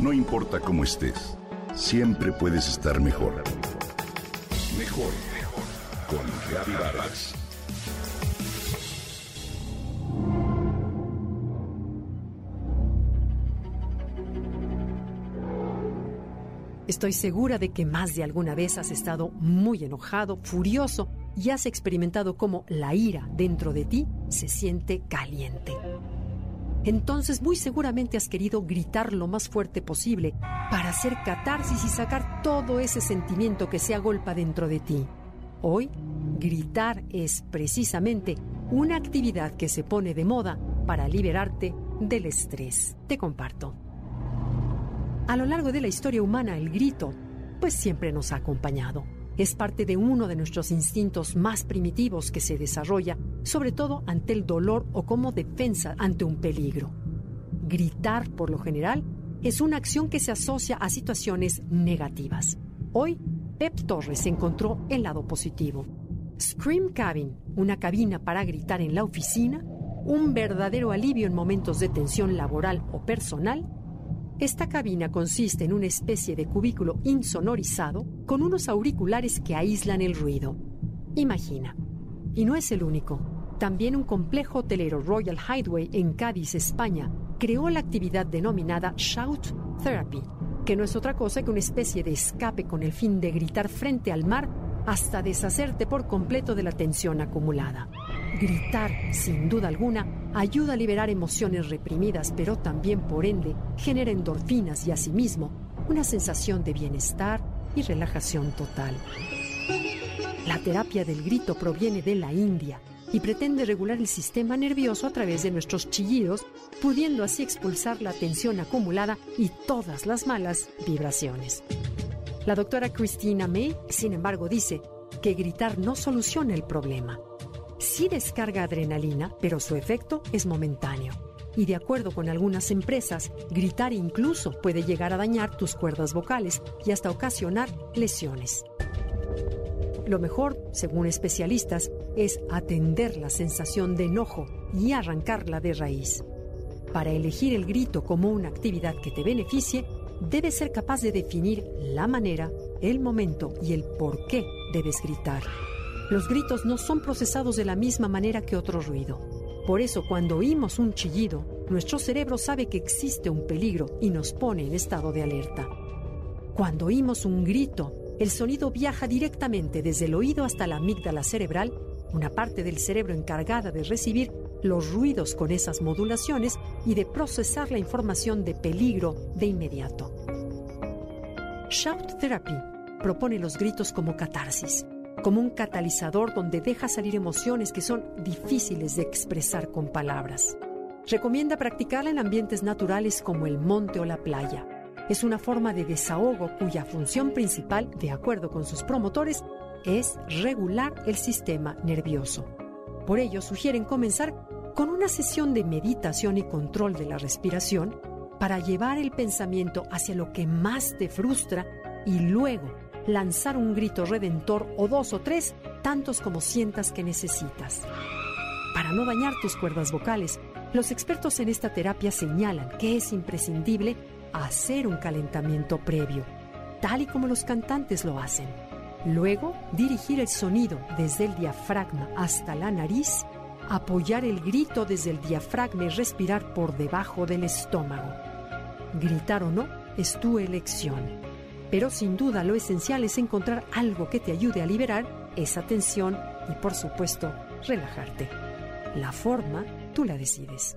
No importa cómo estés, siempre puedes estar mejor. Mejor, mejor. Con Reavivadas. Estoy segura de que más de alguna vez has estado muy enojado, furioso y has experimentado cómo la ira dentro de ti se siente caliente. Entonces muy seguramente has querido gritar lo más fuerte posible para hacer catarsis y sacar todo ese sentimiento que se agolpa dentro de ti. Hoy, gritar es precisamente una actividad que se pone de moda para liberarte del estrés. Te comparto. A lo largo de la historia humana, el grito, pues siempre nos ha acompañado. Es parte de uno de nuestros instintos más primitivos que se desarrolla, sobre todo ante el dolor o como defensa ante un peligro. Gritar, por lo general, es una acción que se asocia a situaciones negativas. Hoy, Pep Torres encontró el lado positivo. Scream Cabin, una cabina para gritar en la oficina, un verdadero alivio en momentos de tensión laboral o personal, esta cabina consiste en una especie de cubículo insonorizado con unos auriculares que aíslan el ruido. Imagina. Y no es el único. También un complejo hotelero Royal Hideaway en Cádiz, España, creó la actividad denominada Shout Therapy, que no es otra cosa que una especie de escape con el fin de gritar frente al mar hasta deshacerte por completo de la tensión acumulada. Gritar, sin duda alguna, ayuda a liberar emociones reprimidas, pero también, por ende, genera endorfinas y asimismo una sensación de bienestar y relajación total. La terapia del grito proviene de la India y pretende regular el sistema nervioso a través de nuestros chillidos, pudiendo así expulsar la tensión acumulada y todas las malas vibraciones. La doctora Christina May, sin embargo, dice que gritar no soluciona el problema. Sí descarga adrenalina, pero su efecto es momentáneo. Y de acuerdo con algunas empresas, gritar incluso puede llegar a dañar tus cuerdas vocales y hasta ocasionar lesiones. Lo mejor, según especialistas, es atender la sensación de enojo y arrancarla de raíz. Para elegir el grito como una actividad que te beneficie, debes ser capaz de definir la manera, el momento y el por qué debes gritar. Los gritos no son procesados de la misma manera que otro ruido. Por eso cuando oímos un chillido, nuestro cerebro sabe que existe un peligro y nos pone en estado de alerta. Cuando oímos un grito, el sonido viaja directamente desde el oído hasta la amígdala cerebral, una parte del cerebro encargada de recibir los ruidos con esas modulaciones y de procesar la información de peligro de inmediato. Shout Therapy propone los gritos como catarsis, como un catalizador donde deja salir emociones que son difíciles de expresar con palabras. Recomienda practicarla en ambientes naturales como el monte o la playa. Es una forma de desahogo cuya función principal, de acuerdo con sus promotores, es regular el sistema nervioso. Por ello, sugieren comenzar con una sesión de meditación y control de la respiración para llevar el pensamiento hacia lo que más te frustra y luego lanzar un grito redentor o dos o tres, tantos como sientas que necesitas. Para no dañar tus cuerdas vocales, los expertos en esta terapia señalan que es imprescindible hacer un calentamiento previo, tal y como los cantantes lo hacen. Luego, dirigir el sonido desde el diafragma hasta la nariz apoyar el grito desde el diafragma y respirar por debajo del estómago. Gritar o no es tu elección. Pero sin duda lo esencial es encontrar algo que te ayude a liberar esa tensión y por supuesto relajarte. La forma tú la decides.